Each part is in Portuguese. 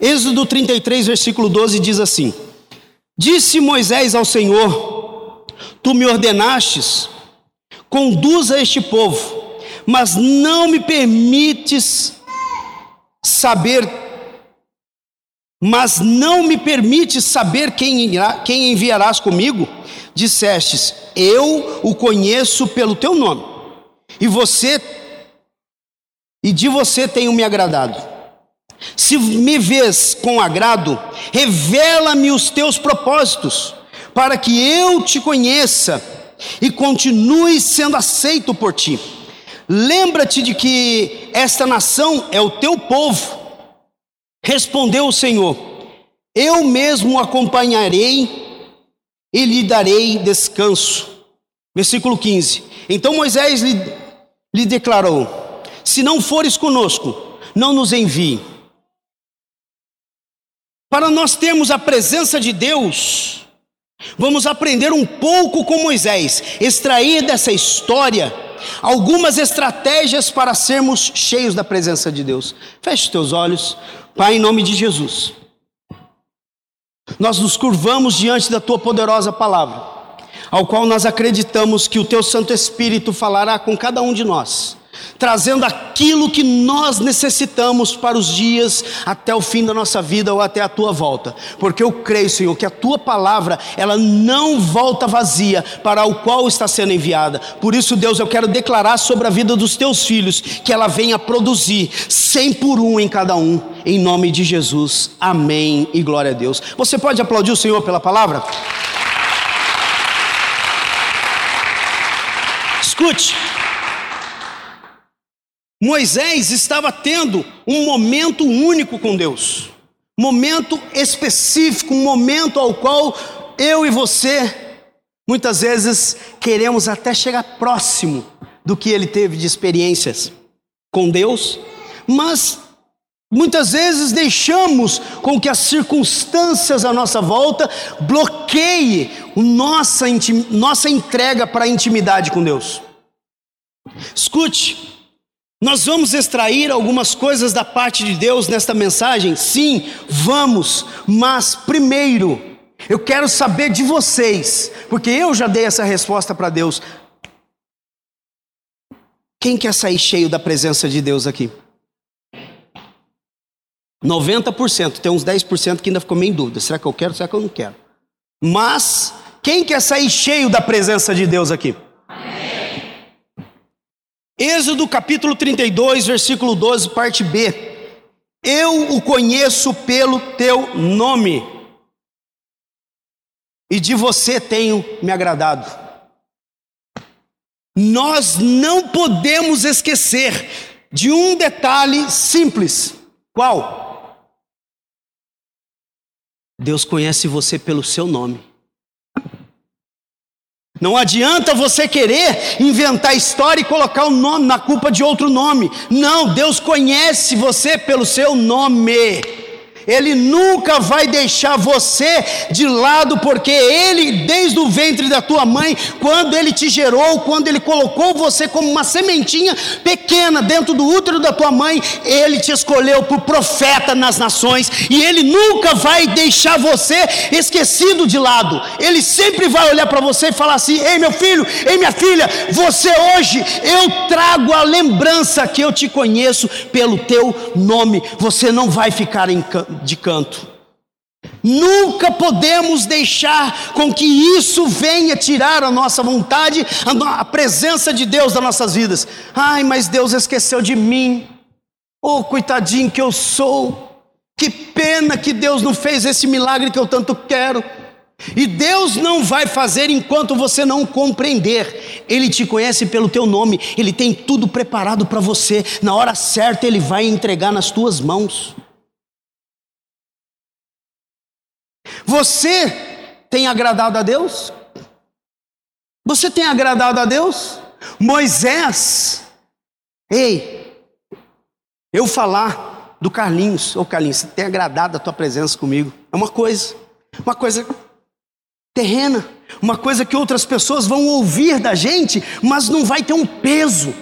Êxodo 33, versículo 12 diz assim: Disse Moisés ao Senhor: Tu me ordenastes, conduza este povo, mas não me permites saber, mas não me permites saber quem, irá, quem enviarás comigo. Dissestes: Eu o conheço pelo teu nome, e você e de você tenho me agradado. Se me vês com agrado, revela-me os teus propósitos, para que eu te conheça e continue sendo aceito por ti. Lembra-te de que esta nação é o teu povo. Respondeu o Senhor: Eu mesmo acompanharei e lhe darei descanso. Versículo 15. Então Moisés lhe, lhe declarou: Se não fores conosco, não nos envie. Para nós termos a presença de Deus, vamos aprender um pouco com Moisés, extrair dessa história algumas estratégias para sermos cheios da presença de Deus. Feche teus olhos, Pai, em nome de Jesus. Nós nos curvamos diante da tua poderosa palavra, ao qual nós acreditamos que o teu Santo Espírito falará com cada um de nós trazendo aquilo que nós necessitamos para os dias até o fim da nossa vida ou até a tua volta. Porque eu creio, Senhor, que a tua palavra, ela não volta vazia para o qual está sendo enviada. Por isso, Deus, eu quero declarar sobre a vida dos teus filhos que ela venha produzir cem por um em cada um, em nome de Jesus. Amém e glória a Deus. Você pode aplaudir o Senhor pela palavra? Escute. Moisés estava tendo um momento único com Deus, momento específico, um momento ao qual eu e você, muitas vezes, queremos até chegar próximo do que ele teve de experiências com Deus, mas muitas vezes deixamos com que as circunstâncias à nossa volta bloqueiem nossa, nossa entrega para a intimidade com Deus. Escute, nós vamos extrair algumas coisas da parte de Deus nesta mensagem? Sim, vamos, mas primeiro, eu quero saber de vocês, porque eu já dei essa resposta para Deus. Quem quer sair cheio da presença de Deus aqui? 90%, tem uns 10% que ainda ficou meio em dúvida: será que eu quero, será que eu não quero? Mas, quem quer sair cheio da presença de Deus aqui? Êxodo capítulo 32, versículo 12, parte B. Eu o conheço pelo teu nome, e de você tenho me agradado. Nós não podemos esquecer de um detalhe simples. Qual? Deus conhece você pelo seu nome. Não adianta você querer inventar história e colocar o nome na culpa de outro nome. Não, Deus conhece você pelo seu nome. Ele nunca vai deixar você de lado, porque Ele, desde o ventre da tua mãe, quando Ele te gerou, quando Ele colocou você como uma sementinha pequena dentro do útero da tua mãe, Ele te escolheu por profeta nas nações, e Ele nunca vai deixar você esquecido de lado. Ele sempre vai olhar para você e falar assim: Ei, meu filho, ei, minha filha, você hoje, eu trago a lembrança que eu te conheço pelo teu nome. Você não vai ficar em de canto. Nunca podemos deixar com que isso venha tirar a nossa vontade, a, presença de Deus das nossas vidas. Ai, mas Deus esqueceu de mim. Oh, coitadinho que eu sou. Que pena que Deus não fez esse milagre que eu tanto quero. E Deus não vai fazer enquanto você não compreender. Ele te conhece pelo teu nome, ele tem tudo preparado para você. Na hora certa ele vai entregar nas tuas mãos. Você tem agradado a Deus? Você tem agradado a Deus? Moisés, ei, eu falar do Carlinhos, ô Carlinhos, você tem agradado a tua presença comigo? É uma coisa, uma coisa terrena, uma coisa que outras pessoas vão ouvir da gente, mas não vai ter um peso.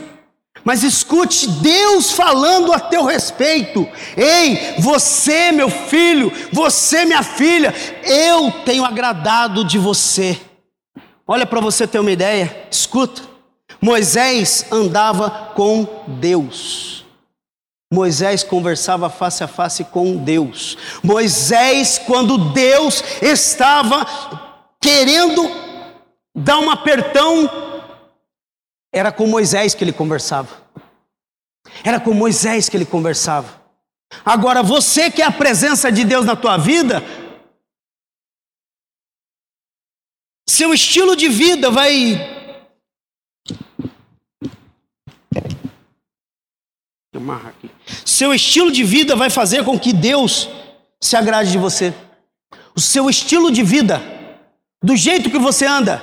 Mas escute Deus falando a teu respeito. Ei, você, meu filho, você, minha filha, eu tenho agradado de você. Olha para você ter uma ideia, escuta. Moisés andava com Deus. Moisés conversava face a face com Deus. Moisés, quando Deus estava querendo dar um apertão era com Moisés que ele conversava. Era com Moisés que ele conversava. Agora, você que é a presença de Deus na tua vida, seu estilo de vida vai. Seu estilo de vida vai fazer com que Deus se agrade de você. O seu estilo de vida, do jeito que você anda,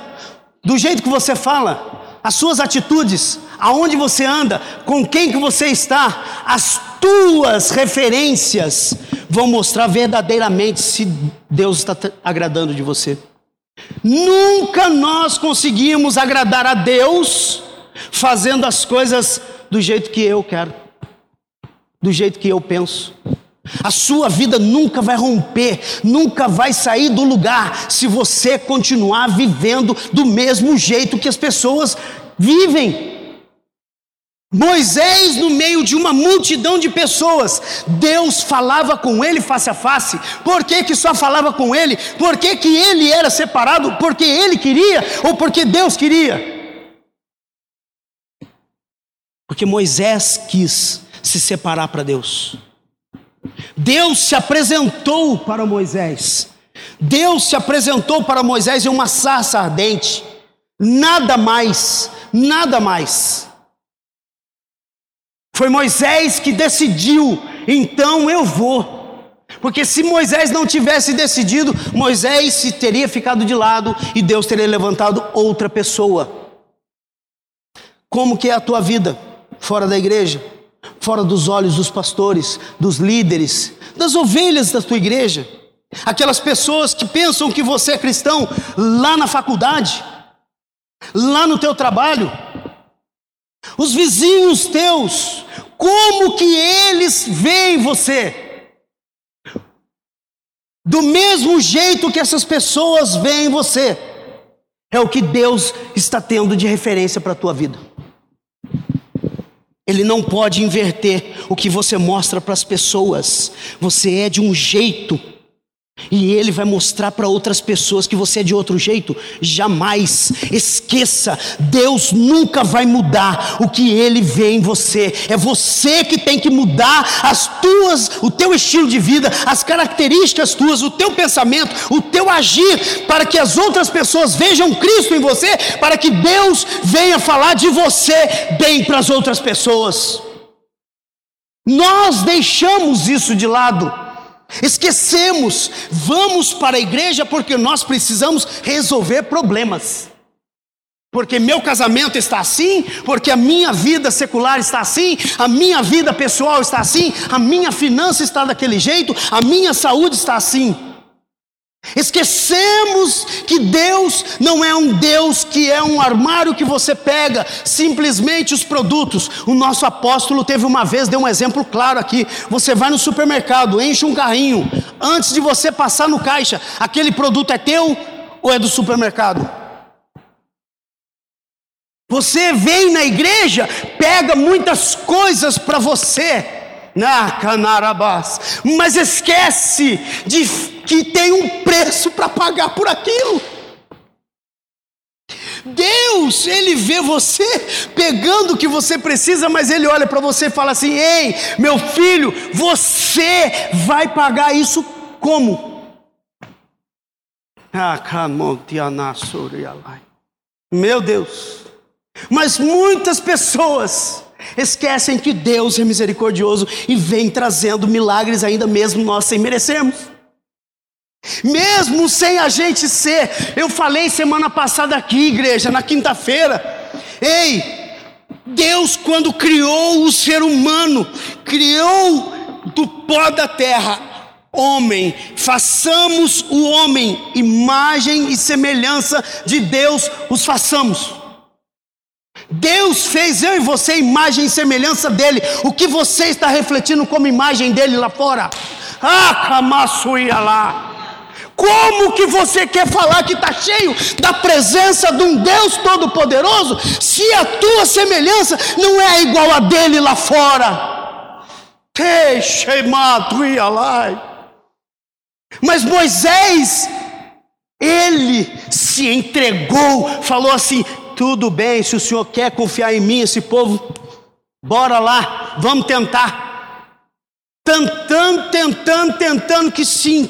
do jeito que você fala, as suas atitudes, aonde você anda, com quem que você está, as tuas referências vão mostrar verdadeiramente se Deus está agradando de você. Nunca nós conseguimos agradar a Deus fazendo as coisas do jeito que eu quero, do jeito que eu penso. A sua vida nunca vai romper, nunca vai sair do lugar se você continuar vivendo do mesmo jeito que as pessoas vivem. Moisés, no meio de uma multidão de pessoas, Deus falava com ele face a face. Por que, que só falava com ele? Por que, que ele era separado? Porque ele queria ou porque Deus queria? Porque Moisés quis se separar para Deus. Deus se apresentou para Moisés. Deus se apresentou para Moisés em uma sarça ardente. Nada mais, nada mais. Foi Moisés que decidiu, então eu vou. Porque se Moisés não tivesse decidido, Moisés teria ficado de lado e Deus teria levantado outra pessoa. Como que é a tua vida fora da igreja? Fora dos olhos dos pastores, dos líderes, das ovelhas da tua igreja, aquelas pessoas que pensam que você é cristão lá na faculdade, lá no teu trabalho, os vizinhos teus, como que eles veem você? Do mesmo jeito que essas pessoas veem você, é o que Deus está tendo de referência para a tua vida. Ele não pode inverter o que você mostra para as pessoas. Você é de um jeito e ele vai mostrar para outras pessoas que você é de outro jeito. Jamais esqueça, Deus nunca vai mudar o que ele vê em você. É você que tem que mudar as tuas, o teu estilo de vida, as características tuas, o teu pensamento, o teu agir, para que as outras pessoas vejam Cristo em você, para que Deus venha falar de você bem para as outras pessoas. Nós deixamos isso de lado. Esquecemos, vamos para a igreja porque nós precisamos resolver problemas. Porque meu casamento está assim, porque a minha vida secular está assim, a minha vida pessoal está assim, a minha finança está daquele jeito, a minha saúde está assim. Esquecemos que Deus não é um Deus que é um armário que você pega simplesmente os produtos. O nosso apóstolo teve uma vez, deu um exemplo claro aqui. Você vai no supermercado, enche um carrinho, antes de você passar no caixa, aquele produto é teu ou é do supermercado? Você vem na igreja, pega muitas coisas para você na Canarabás, mas esquece de que tem um preço para pagar por aquilo. Deus, Ele vê você pegando o que você precisa, mas Ele olha para você e fala assim: Ei, meu filho, você vai pagar isso como? Meu Deus, mas muitas pessoas esquecem que Deus é misericordioso e vem trazendo milagres ainda mesmo nós sem merecermos. Mesmo sem a gente ser, eu falei semana passada aqui, igreja, na quinta-feira. Ei, Deus, quando criou o ser humano, criou do pó da terra, homem, façamos o homem, imagem e semelhança de Deus, os façamos. Deus fez eu e você imagem e semelhança dele. O que você está refletindo como imagem dele lá fora? Ah, camassuia lá. Como que você quer falar que está cheio da presença de um Deus Todo-Poderoso, se a tua semelhança não é igual a dele lá fora? Mas Moisés, ele se entregou, falou assim: tudo bem, se o senhor quer confiar em mim, esse povo, bora lá, vamos tentar. Tentando, tentando, tentando, que sim,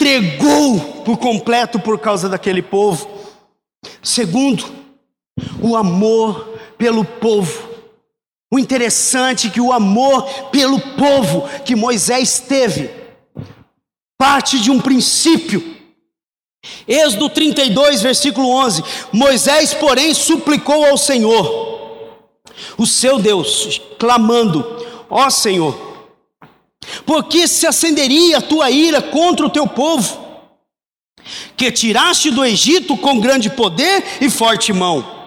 entregou por completo por causa daquele povo. Segundo, o amor pelo povo. O interessante é que o amor pelo povo que Moisés teve parte de um princípio. Êxodo 32, versículo 11: Moisés, porém, suplicou ao Senhor, o seu Deus, clamando: Ó Senhor, porque se acenderia a tua ira contra o teu povo, que tiraste do Egito com grande poder e forte mão.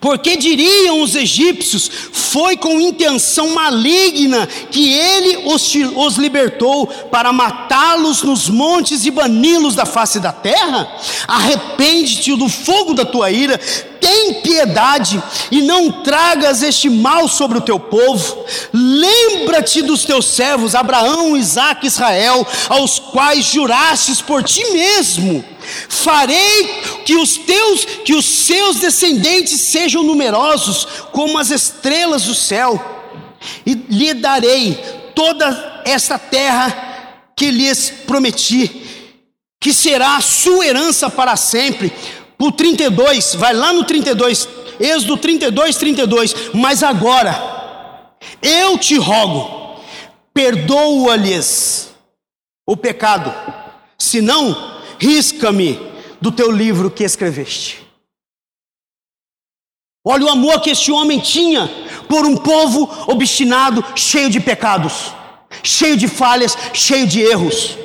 Porque diriam os egípcios: foi com intenção maligna que ele os, os libertou para matá-los nos montes e bani-los da face da terra? Arrepende-te do fogo da tua ira, tem piedade e não tragas este mal sobre o teu povo. Lembra-te dos teus servos, Abraão, Isaque e Israel, aos quais jurastes por ti mesmo. Farei que os teus, que os seus descendentes sejam numerosos como as estrelas do céu, e lhe darei toda esta terra que lhes prometi, que será sua herança para sempre o 32, vai lá no 32, Êxodo 32, 32. Mas agora, eu te rogo, perdoa-lhes o pecado, senão, risca-me do teu livro que escreveste. Olha o amor que este homem tinha por um povo obstinado, cheio de pecados, cheio de falhas, cheio de erros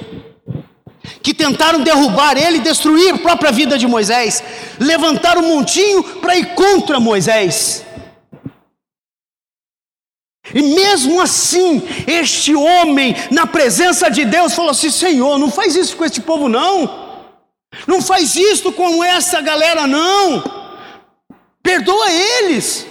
que tentaram derrubar ele destruir a própria vida de Moisés, levantaram um montinho para ir contra Moisés. E mesmo assim, este homem, na presença de Deus, falou assim: Senhor, não faz isso com este povo, não. Não faz isso com essa galera, não. Perdoa eles.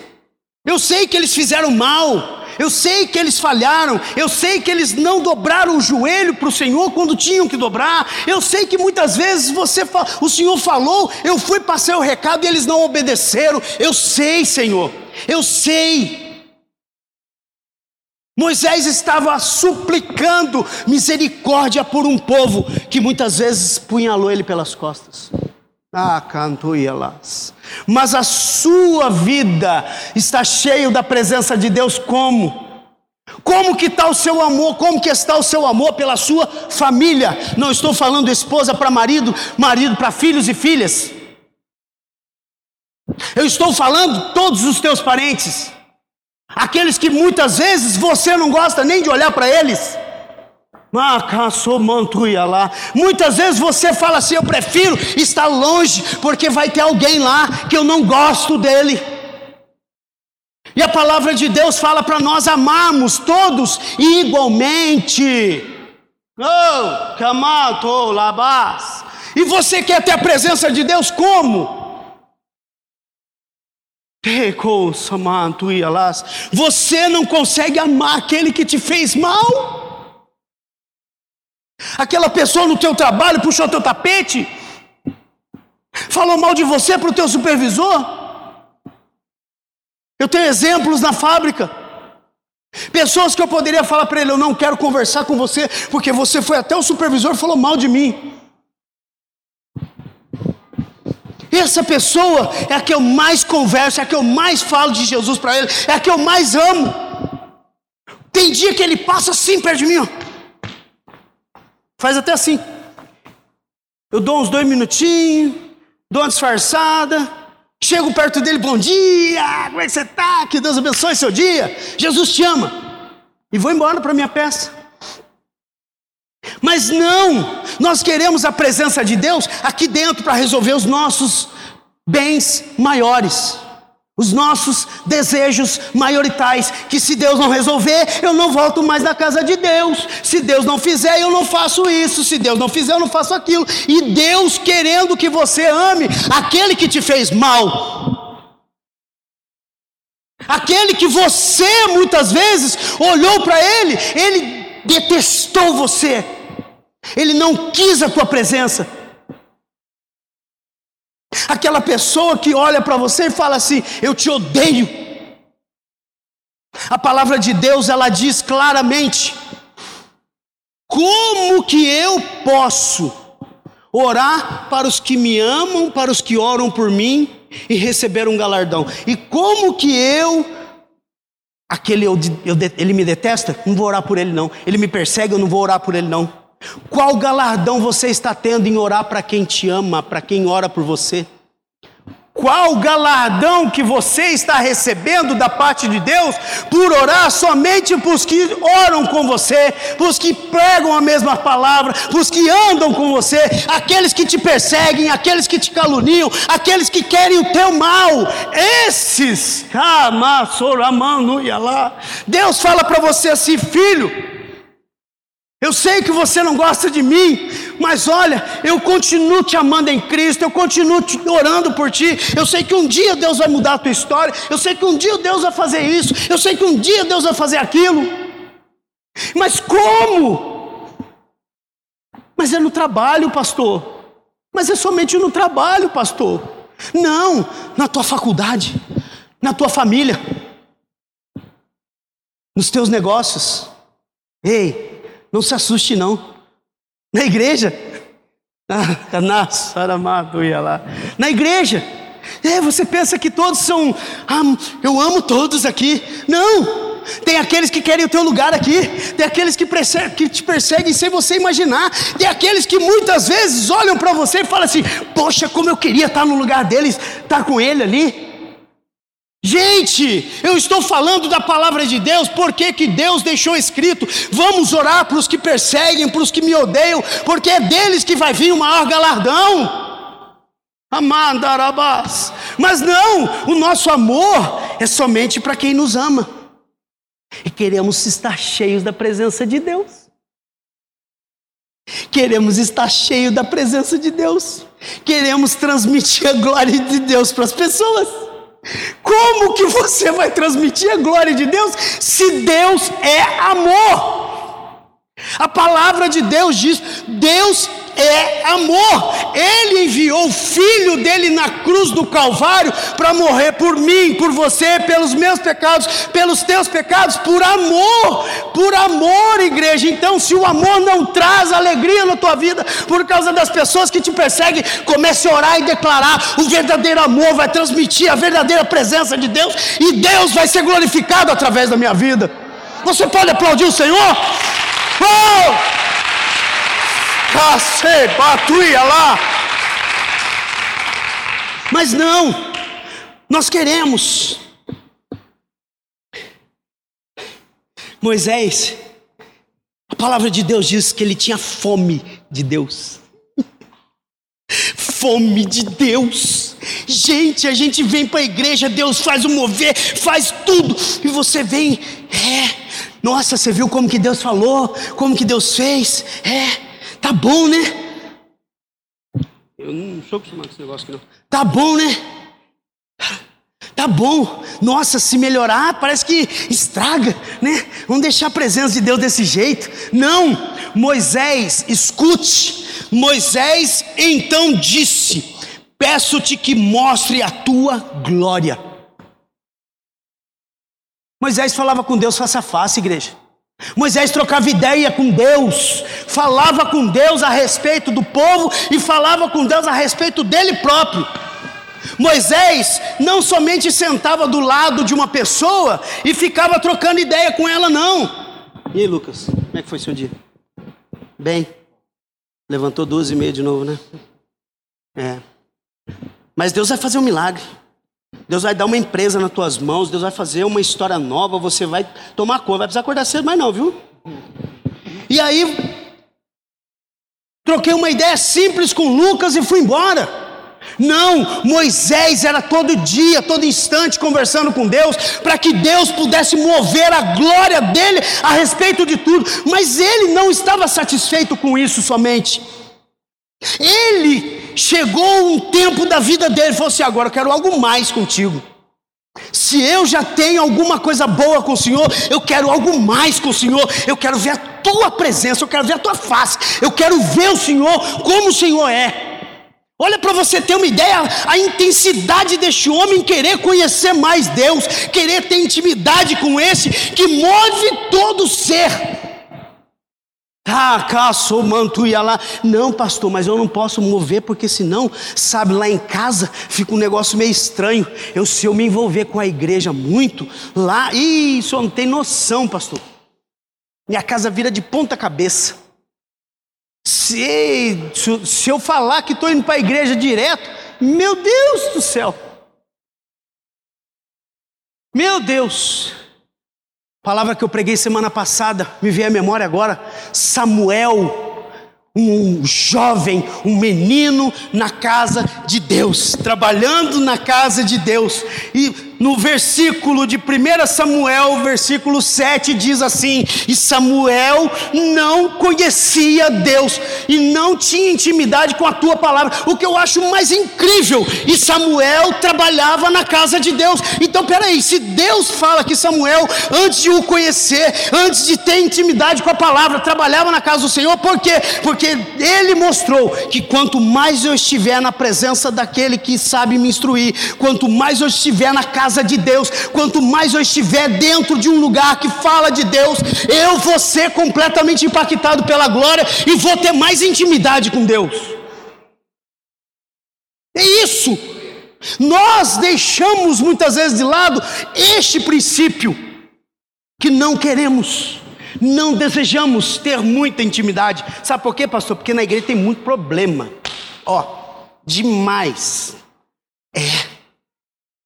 Eu sei que eles fizeram mal, eu sei que eles falharam, eu sei que eles não dobraram o joelho para o Senhor quando tinham que dobrar. Eu sei que muitas vezes você, o Senhor falou, eu fui passar o recado e eles não obedeceram. Eu sei, Senhor, eu sei. Moisés estava suplicando misericórdia por um povo que muitas vezes punhalou ele pelas costas. Ah, canto las. Mas a sua vida está cheio da presença de Deus como? Como que está o seu amor? Como que está o seu amor pela sua família? Não estou falando esposa para marido, marido para filhos e filhas. Eu estou falando todos os teus parentes. Aqueles que muitas vezes você não gosta nem de olhar para eles. Muitas vezes você fala assim: eu prefiro estar longe, porque vai ter alguém lá que eu não gosto dele. E a palavra de Deus fala para nós amarmos todos igualmente. Oh, camato. E você quer ter a presença de Deus como? Você não consegue amar aquele que te fez mal? Aquela pessoa no teu trabalho puxou teu tapete, falou mal de você para o teu supervisor. Eu tenho exemplos na fábrica. Pessoas que eu poderia falar para ele: Eu não quero conversar com você, porque você foi até o supervisor e falou mal de mim. Essa pessoa é a que eu mais converso, é a que eu mais falo de Jesus para ele, é a que eu mais amo. Tem dia que ele passa assim perto de mim, ó. Faz até assim. Eu dou uns dois minutinhos, dou uma disfarçada, chego perto dele, bom dia, como é que você está? Que Deus abençoe seu dia. Jesus te ama. E vou embora para minha peça. Mas não, nós queremos a presença de Deus aqui dentro para resolver os nossos bens maiores, os nossos desejos maioritais, que se Deus não resolver, eu não volto mais na casa de Deus. Se Deus não fizer, eu não faço isso. Se Deus não fizer, eu não faço aquilo. E Deus querendo que você ame aquele que te fez mal. Aquele que você muitas vezes olhou para ele, ele detestou você. Ele não quis a tua presença. Aquela pessoa que olha para você e fala assim: Eu te odeio. A palavra de Deus ela diz claramente: Como que eu posso orar para os que me amam, para os que oram por mim e receber um galardão? E como que eu aquele eu, eu, ele me detesta? Não vou orar por ele não. Ele me persegue, eu não vou orar por ele não. Qual galardão você está tendo em orar para quem te ama, para quem ora por você? Qual galardão que você está recebendo da parte de Deus por orar somente para os que oram com você, para os que pregam a mesma palavra, para os que andam com você, aqueles que te perseguem, aqueles que te caluniam, aqueles que querem o teu mal, esses, Deus fala para você assim, filho. Eu sei que você não gosta de mim, mas olha, eu continuo te amando em Cristo, eu continuo te orando por ti. Eu sei que um dia Deus vai mudar a tua história, eu sei que um dia Deus vai fazer isso, eu sei que um dia Deus vai fazer aquilo. Mas como? Mas é no trabalho, pastor. Mas é somente no trabalho, pastor. Não, na tua faculdade, na tua família, nos teus negócios. Ei, não se assuste, não. Na igreja. Ah, Na igreja. É, você pensa que todos são. Ah, eu amo todos aqui. Não! Tem aqueles que querem o teu lugar aqui, tem aqueles que, que te perseguem sem você imaginar, tem aqueles que muitas vezes olham para você e falam assim: Poxa, como eu queria estar no lugar deles, estar com ele ali. Gente, eu estou falando da palavra de Deus, porque que Deus deixou escrito: vamos orar para os que perseguem, para os que me odeiam, porque é deles que vai vir o maior galardão. Amandarabás. Mas não, o nosso amor é somente para quem nos ama. E queremos estar cheios da presença de Deus. Queremos estar cheios da presença de Deus. Queremos transmitir a glória de Deus para as pessoas. Como que você vai transmitir a glória de Deus se Deus é amor? A palavra de Deus diz: Deus é amor. Ele enviou o filho dele na cruz do Calvário para morrer por mim, por você, pelos meus pecados, pelos teus pecados, por amor, por amor, igreja. Então, se o amor não traz alegria na tua vida por causa das pessoas que te perseguem, comece a orar e declarar: o verdadeiro amor vai transmitir a verdadeira presença de Deus e Deus vai ser glorificado através da minha vida. Você pode aplaudir o Senhor? Oh! Lá. Mas não, nós queremos. Moisés, a palavra de Deus diz que ele tinha fome de Deus. Fome de Deus. Gente, a gente vem para a igreja, Deus faz o mover, faz tudo, e você vem, é, nossa, você viu como que Deus falou, como que Deus fez, é, Tá bom, né? Eu não sou acostumado com esse negócio aqui, não. Tá bom, né? Tá bom. Nossa, se melhorar, parece que estraga, né? Vamos deixar a presença de Deus desse jeito. Não. Moisés, escute. Moisés então disse: Peço-te que mostre a tua glória. Moisés falava com Deus face a face, igreja. Moisés trocava ideia com Deus, falava com Deus a respeito do povo e falava com Deus a respeito dele próprio. Moisés não somente sentava do lado de uma pessoa e ficava trocando ideia com ela, não. E aí, Lucas, como é que foi seu dia? Bem, levantou duas e meia de novo, né? É. Mas Deus vai fazer um milagre. Deus vai dar uma empresa nas tuas mãos, Deus vai fazer uma história nova, você vai tomar conta, vai precisar acordar cedo, mas não, viu? E aí, troquei uma ideia simples com Lucas e fui embora. Não, Moisés era todo dia, todo instante conversando com Deus, para que Deus pudesse mover a glória dele a respeito de tudo, mas ele não estava satisfeito com isso somente. Ele chegou um tempo da vida dele falou assim: agora eu quero algo mais contigo. Se eu já tenho alguma coisa boa com o Senhor, eu quero algo mais com o Senhor. Eu quero ver a tua presença, eu quero ver a tua face. Eu quero ver o Senhor como o Senhor é. Olha para você ter uma ideia, a intensidade deste homem querer conhecer mais Deus, querer ter intimidade com esse que move todo o ser. Ah, caçou, manto ia lá. Não, pastor, mas eu não posso mover porque senão, sabe, lá em casa fica um negócio meio estranho. Eu se eu me envolver com a igreja muito, lá, isso não tem noção, pastor. Minha casa vira de ponta cabeça. Se, se eu falar que estou indo para a igreja direto, meu Deus do céu. Meu Deus. Palavra que eu preguei semana passada, me veio à memória agora. Samuel, um jovem, um menino na casa de Deus, trabalhando na casa de Deus. E no versículo de 1 Samuel, versículo 7, diz assim: E Samuel não conhecia Deus e não tinha intimidade com a tua palavra, o que eu acho mais incrível. E Samuel trabalhava na casa de Deus. Então, peraí, se Deus fala que Samuel, antes de o conhecer, antes de ter intimidade com a palavra, trabalhava na casa do Senhor, por quê? Porque ele mostrou que quanto mais eu estiver na presença daquele que sabe me instruir, quanto mais eu estiver na casa casa de Deus, quanto mais eu estiver dentro de um lugar que fala de Deus, eu vou ser completamente impactado pela glória e vou ter mais intimidade com Deus. É isso. Nós deixamos muitas vezes de lado este princípio que não queremos, não desejamos ter muita intimidade. Sabe por quê, pastor? Porque na igreja tem muito problema. Ó, demais. É.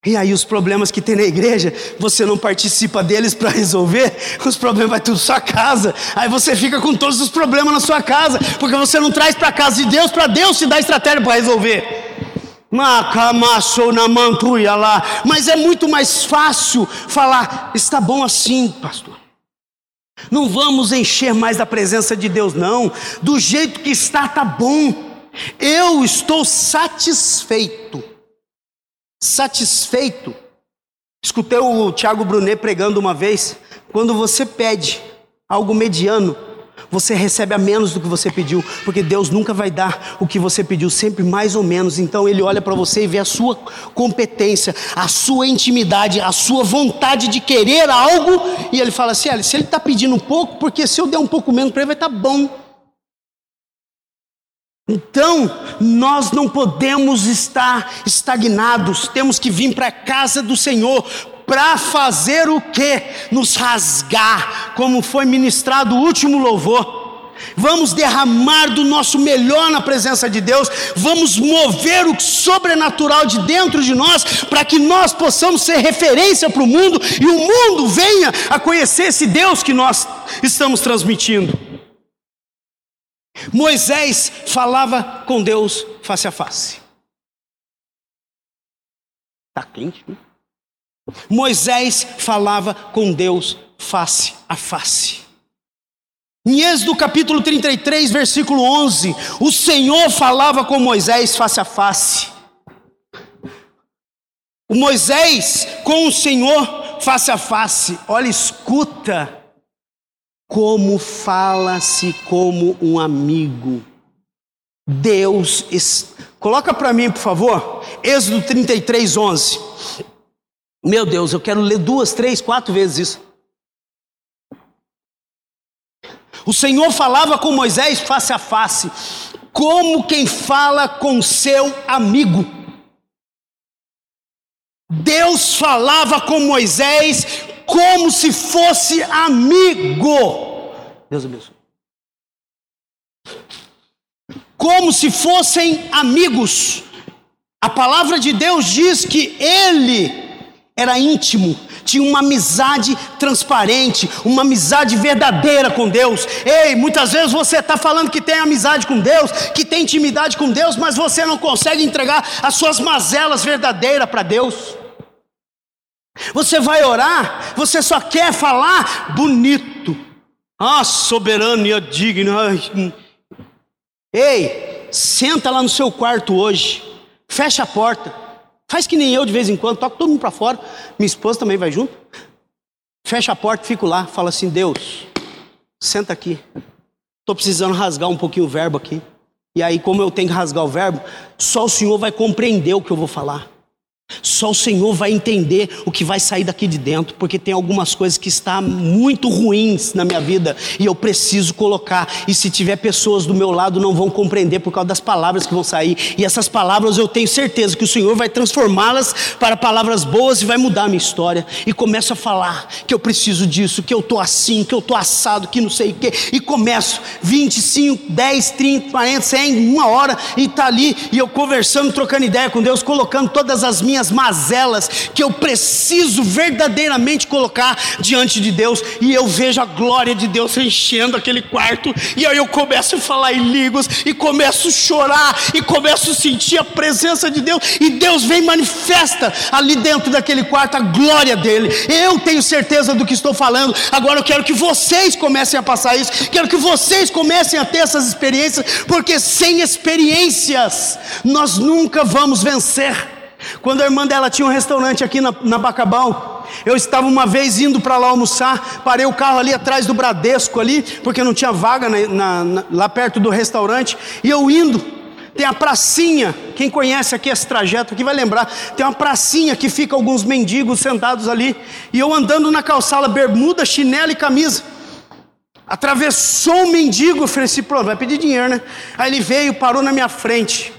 E aí os problemas que tem na igreja, você não participa deles para resolver, os problemas vai tudo sua casa. Aí você fica com todos os problemas na sua casa, porque você não traz para casa de Deus, para Deus te dar estratégia para resolver. lá. Mas é muito mais fácil falar, está bom assim, pastor. Não vamos encher mais da presença de Deus, não. Do jeito que está, está bom. Eu estou satisfeito satisfeito. Escutei o Tiago Brunet pregando uma vez: quando você pede algo mediano, você recebe a menos do que você pediu, porque Deus nunca vai dar o que você pediu, sempre mais ou menos. Então Ele olha para você e vê a sua competência, a sua intimidade, a sua vontade de querer algo, e Ele fala assim: se Ele está pedindo um pouco, porque se eu der um pouco menos para Ele, vai estar tá bom. Então, nós não podemos estar estagnados, temos que vir para a casa do Senhor para fazer o que? Nos rasgar, como foi ministrado o último louvor. Vamos derramar do nosso melhor na presença de Deus, vamos mover o sobrenatural de dentro de nós, para que nós possamos ser referência para o mundo e o mundo venha a conhecer esse Deus que nós estamos transmitindo. Moisés falava com Deus face a face. Está quente, né? Moisés falava com Deus face a face. Em Êxodo capítulo 33, versículo 11, o Senhor falava com Moisés face a face. O Moisés com o Senhor face a face. Olha, escuta como fala-se como um amigo. Deus, coloca para mim, por favor, Êxodo 33, 11. Meu Deus, eu quero ler duas, três, quatro vezes isso. O Senhor falava com Moisés face a face, como quem fala com seu amigo. Deus falava com Moisés como se fosse amigo. Deus abençoe. Como se fossem amigos. A palavra de Deus diz que ele era íntimo, tinha uma amizade transparente, uma amizade verdadeira com Deus. Ei, muitas vezes você está falando que tem amizade com Deus, que tem intimidade com Deus, mas você não consegue entregar as suas mazelas verdadeiras para Deus. Você vai orar, você só quer falar bonito. Ah, soberano e digno. Hum. Ei, senta lá no seu quarto hoje, fecha a porta, faz que nem eu de vez em quando, toca todo mundo para fora. Minha esposa também vai junto. Fecha a porta, fico lá, fala assim: Deus, senta aqui. Estou precisando rasgar um pouquinho o verbo aqui. E aí, como eu tenho que rasgar o verbo, só o Senhor vai compreender o que eu vou falar. Só o Senhor vai entender o que vai sair daqui de dentro, porque tem algumas coisas que estão muito ruins na minha vida e eu preciso colocar. E se tiver pessoas do meu lado, não vão compreender por causa das palavras que vão sair. E essas palavras eu tenho certeza que o Senhor vai transformá-las para palavras boas e vai mudar a minha história. E começo a falar que eu preciso disso, que eu estou assim, que eu estou assado, que não sei o quê. E começo 25, 10, 30, 40, 100, uma hora e está ali e eu conversando, trocando ideia com Deus, colocando todas as minhas minhas mazelas que eu preciso verdadeiramente colocar diante de Deus, e eu vejo a glória de Deus enchendo aquele quarto, e aí eu começo a falar em línguas, e começo a chorar, e começo a sentir a presença de Deus, e Deus vem e manifesta ali dentro daquele quarto a glória dele. Eu tenho certeza do que estou falando, agora eu quero que vocês comecem a passar isso, quero que vocês comecem a ter essas experiências, porque sem experiências nós nunca vamos vencer. Quando a irmã dela tinha um restaurante aqui na, na Bacabal, eu estava uma vez indo para lá almoçar, parei o carro ali atrás do Bradesco ali, porque não tinha vaga na, na, na, lá perto do restaurante, e eu indo, tem a pracinha, quem conhece aqui esse trajeto aqui vai lembrar, tem uma pracinha que fica alguns mendigos sentados ali, e eu andando na calçada, bermuda, chinelo e camisa, atravessou um mendigo, eu falei assim, pronto, vai pedir dinheiro, né? Aí ele veio, parou na minha frente,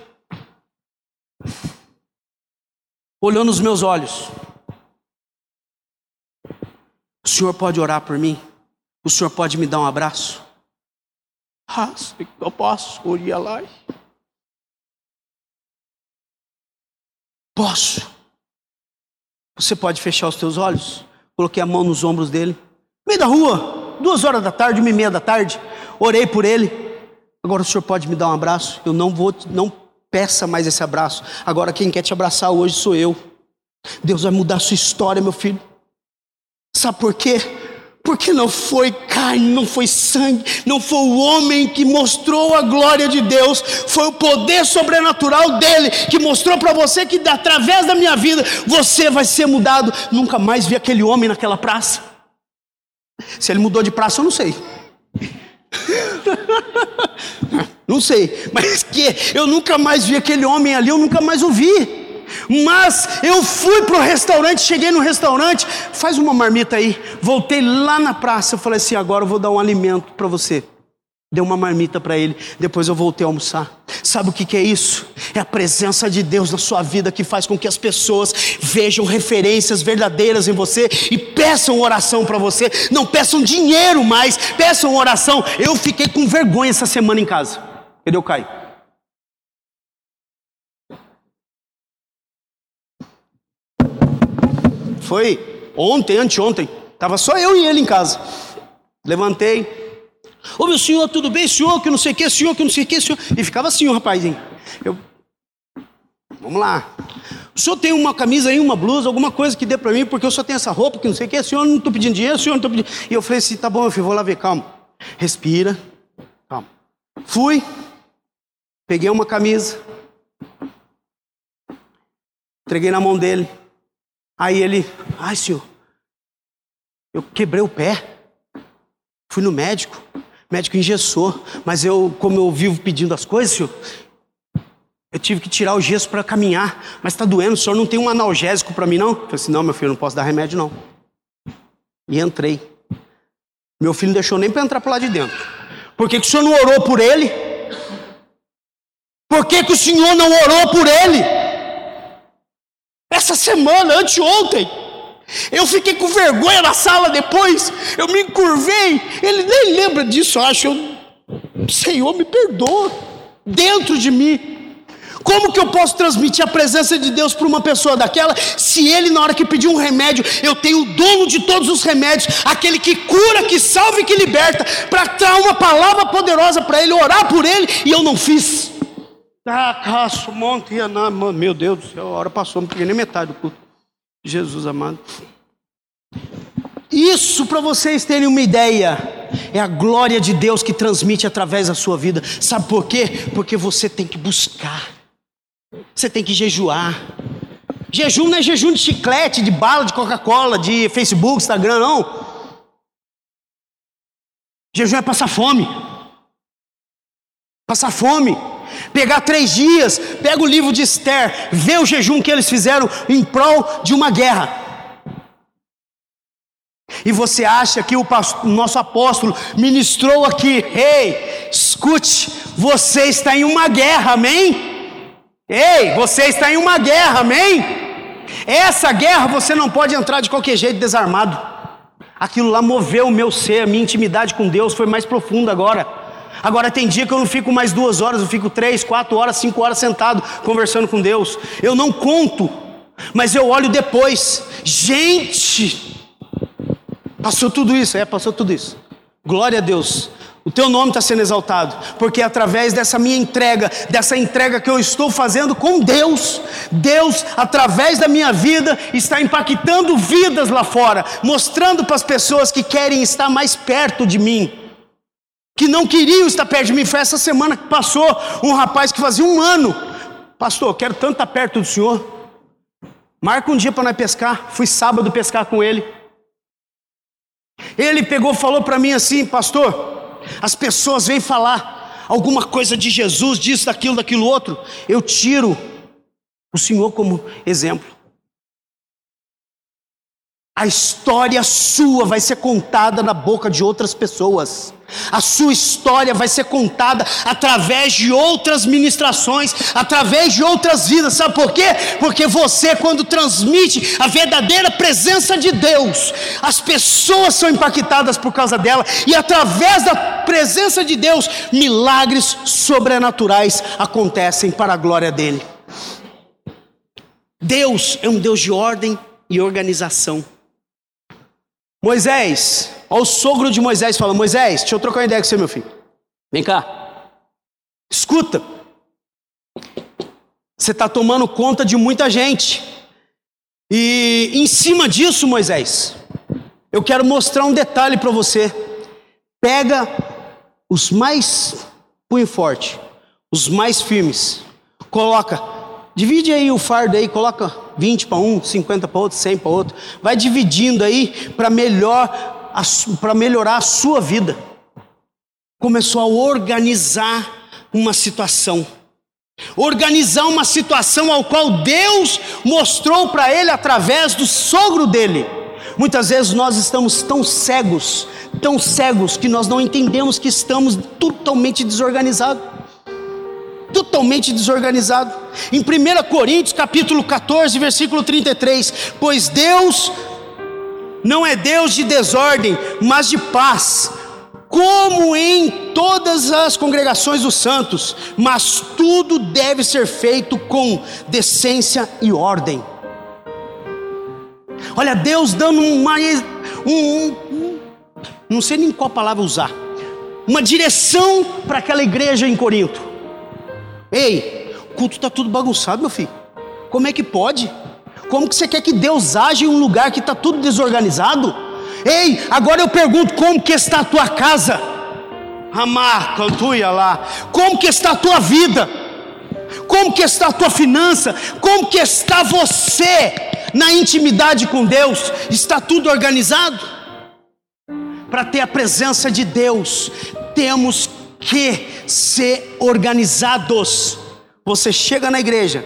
olhou nos meus olhos. O senhor pode orar por mim? O senhor pode me dar um abraço? Ah, eu posso, oria lá. Posso. Você pode fechar os teus olhos? Coloquei a mão nos ombros dele. Meio da rua, duas horas da tarde, uma e meia da tarde. Orei por ele. Agora o senhor pode me dar um abraço? Eu não vou, não peça mais esse abraço. Agora quem quer te abraçar hoje sou eu. Deus vai mudar a sua história, meu filho. Sabe por quê? Porque não foi carne, não foi sangue, não foi o homem que mostrou a glória de Deus, foi o poder sobrenatural dele que mostrou para você que através da minha vida você vai ser mudado. Nunca mais vi aquele homem naquela praça. Se ele mudou de praça, eu não sei. Não sei, mas que eu nunca mais vi aquele homem ali, eu nunca mais o vi. Mas eu fui para o restaurante, cheguei no restaurante, faz uma marmita aí. Voltei lá na praça, eu falei assim: agora eu vou dar um alimento para você. Dei uma marmita para ele, depois eu voltei a almoçar. Sabe o que, que é isso? É a presença de Deus na sua vida que faz com que as pessoas vejam referências verdadeiras em você e peçam oração para você. Não peçam dinheiro mais, peçam oração. Eu fiquei com vergonha essa semana em casa. Cadê o Caio? Foi ontem, anteontem. Estava só eu e ele em casa. Levantei. Ô meu senhor, tudo bem? Senhor, que não sei o que, senhor, que não sei o que, senhor. E ficava assim o rapazinho. Eu. Vamos lá. O senhor tem uma camisa aí, uma blusa, alguma coisa que dê para mim, porque eu só tenho essa roupa, que não sei o que, senhor, não estou pedindo dinheiro, senhor, não estou pedindo. E eu falei assim: tá bom, meu filho, vou lá ver, calma. Respira. Calma. Fui. Peguei uma camisa, entreguei na mão dele. Aí ele, ai senhor, eu quebrei o pé, fui no médico, médico engessou, mas eu, como eu vivo pedindo as coisas, senhor, eu tive que tirar o gesso para caminhar, mas está doendo, o senhor não tem um analgésico para mim não? Eu falei assim, não meu filho, não posso dar remédio não. E entrei. Meu filho não deixou nem para entrar para lá de dentro. Por que, que o senhor não orou por ele? Por que, que o Senhor não orou por ele? Essa semana, anteontem, eu fiquei com vergonha na sala depois, eu me encurvei, ele nem lembra disso, acho. Eu, Senhor, me perdoa, dentro de mim. Como que eu posso transmitir a presença de Deus para uma pessoa daquela, se ele, na hora que pedir um remédio, eu tenho o dono de todos os remédios, aquele que cura, que salva e que liberta, para dar uma palavra poderosa para ele, orar por ele, e eu não fiz. Ah, caço, monte, meu Deus do céu, a hora passou, não peguei nem metade do culto. Jesus amado. Isso para vocês terem uma ideia, é a glória de Deus que transmite através da sua vida. Sabe por quê? Porque você tem que buscar, você tem que jejuar. Jejum não é jejum de chiclete, de bala, de Coca-Cola, de Facebook, Instagram, não. Jejum é passar fome. Passar fome. Pegar três dias, pega o livro de Esther, vê o jejum que eles fizeram em prol de uma guerra. E você acha que o nosso apóstolo ministrou aqui, ei, escute, você está em uma guerra, amém? Ei, você está em uma guerra, amém? Essa guerra você não pode entrar de qualquer jeito desarmado. Aquilo lá moveu o meu ser, a minha intimidade com Deus foi mais profunda agora. Agora tem dia que eu não fico mais duas horas, eu fico três, quatro horas, cinco horas sentado conversando com Deus. Eu não conto, mas eu olho depois. Gente, Passou tudo isso, é, passou tudo isso. Glória a Deus. O teu nome está sendo exaltado, porque é através dessa minha entrega, dessa entrega que eu estou fazendo com Deus, Deus, através da minha vida, está impactando vidas lá fora, mostrando para as pessoas que querem estar mais perto de mim, que não queriam estar perto de mim. Foi essa semana que passou um rapaz que fazia um ano, pastor, eu quero tanto estar perto do Senhor. Marca um dia para nós pescar. Fui sábado pescar com ele. Ele pegou, falou para mim assim, pastor, as pessoas vêm falar alguma coisa de Jesus, disso, daquilo, daquilo outro, eu tiro o Senhor como exemplo. A história sua vai ser contada na boca de outras pessoas. A sua história vai ser contada através de outras ministrações, através de outras vidas. Sabe por quê? Porque você, quando transmite a verdadeira presença de Deus, as pessoas são impactadas por causa dela, e através da presença de Deus, milagres sobrenaturais acontecem para a glória dele. Deus é um Deus de ordem e organização. Moisés, olha o sogro de Moisés fala: Moisés, deixa eu trocar uma ideia com você, meu filho. Vem cá. Escuta. Você está tomando conta de muita gente. E em cima disso, Moisés, eu quero mostrar um detalhe para você. Pega os mais punho forte, os mais firmes, coloca, divide aí o fardo aí, coloca 20 para um, 50 para outro, 100 para outro. Vai dividindo aí para melhor, para melhorar a sua vida. Começou a organizar uma situação. Organizar uma situação ao qual Deus mostrou para ele através do sogro dele. Muitas vezes nós estamos tão cegos, tão cegos, que nós não entendemos que estamos totalmente desorganizados totalmente desorganizado. Em 1 Coríntios, capítulo 14, versículo 33, pois Deus não é Deus de desordem, mas de paz, como em todas as congregações dos santos, mas tudo deve ser feito com decência e ordem. Olha, Deus dando uma, um, um, não sei nem qual palavra usar, uma direção para aquela igreja em Corinto. Ei, o culto está tudo bagunçado, meu filho. Como é que pode? Como que você quer que Deus age em um lugar que está tudo desorganizado? Ei, agora eu pergunto, como que está a tua casa? Amar, cantuia lá. Como que está a tua vida? Como que está a tua finança? Como que está você na intimidade com Deus? Está tudo organizado? Para ter a presença de Deus, temos que ser organizados. Você chega na igreja,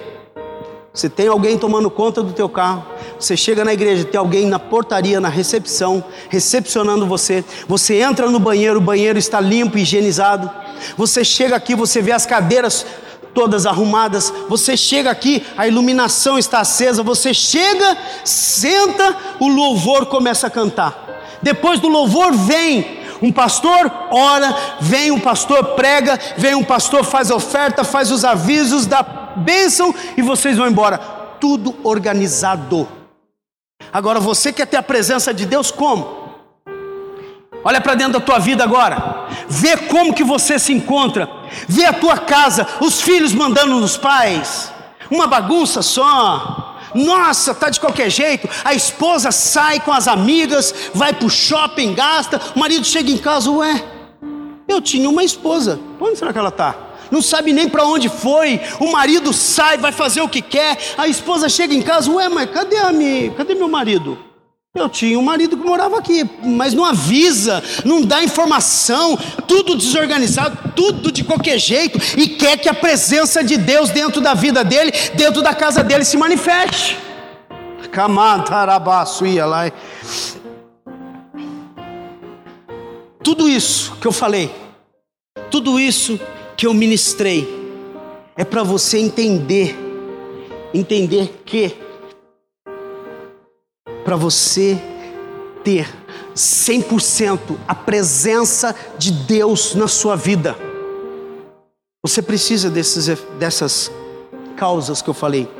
você tem alguém tomando conta do teu carro, você chega na igreja, tem alguém na portaria, na recepção, recepcionando você. Você entra no banheiro, o banheiro está limpo, higienizado. Você chega aqui, você vê as cadeiras todas arrumadas. Você chega aqui, a iluminação está acesa. Você chega, senta, o louvor começa a cantar. Depois do louvor vem um pastor ora, vem um pastor prega, vem um pastor faz oferta, faz os avisos, dá bênção e vocês vão embora. Tudo organizado. Agora você quer ter a presença de Deus como? Olha para dentro da tua vida agora. Vê como que você se encontra. Vê a tua casa, os filhos mandando nos pais. Uma bagunça só. Nossa, tá de qualquer jeito. A esposa sai com as amigas, vai pro shopping, gasta. O marido chega em casa, ué, eu tinha uma esposa. Onde será que ela tá? Não sabe nem para onde foi. O marido sai, vai fazer o que quer. A esposa chega em casa, ué, mas cadê a minha, cadê meu marido? Eu tinha um marido que morava aqui, mas não avisa, não dá informação, tudo desorganizado, tudo de qualquer jeito, e quer que a presença de Deus dentro da vida dele, dentro da casa dele, se manifeste. Tudo isso que eu falei, tudo isso que eu ministrei, é para você entender, entender que para você ter 100% a presença de Deus na sua vida. Você precisa desses, dessas causas que eu falei.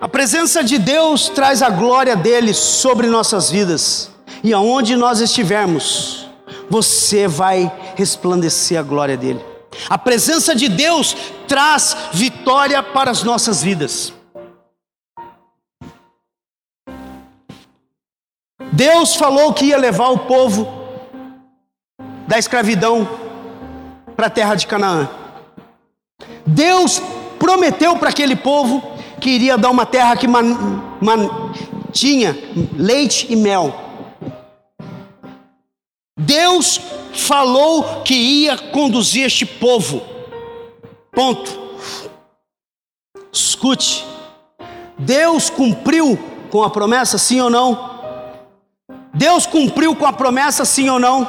A presença de Deus traz a glória dele sobre nossas vidas, e aonde nós estivermos, você vai resplandecer a glória dele. A presença de Deus traz vitória para as nossas vidas. Deus falou que ia levar o povo da escravidão para a terra de Canaã. Deus prometeu para aquele povo que iria dar uma terra que man, man, tinha leite e mel. Deus falou que ia conduzir este povo. Ponto. Escute. Deus cumpriu com a promessa, sim ou não? Deus cumpriu com a promessa, sim ou não?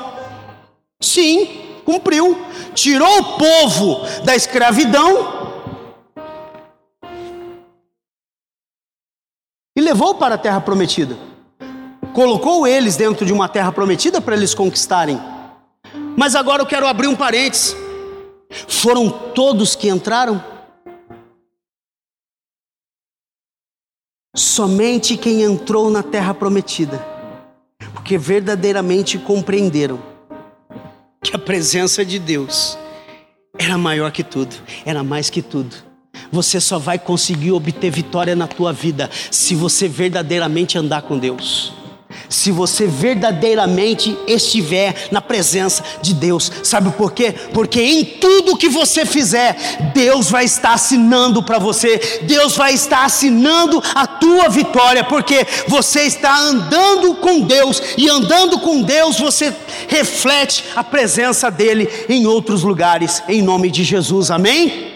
Sim, cumpriu. Tirou o povo da escravidão e levou para a terra prometida. Colocou eles dentro de uma terra prometida para eles conquistarem. Mas agora eu quero abrir um parênteses. Foram todos que entraram? Somente quem entrou na terra prometida porque verdadeiramente compreenderam que a presença de Deus era maior que tudo, era mais que tudo. Você só vai conseguir obter vitória na tua vida se você verdadeiramente andar com Deus se você verdadeiramente estiver na presença de Deus. Sabe por quê? Porque em tudo que você fizer, Deus vai estar assinando para você, Deus vai estar assinando a tua vitória, porque você está andando com Deus, e andando com Deus você reflete a presença dEle em outros lugares, em nome de Jesus, amém?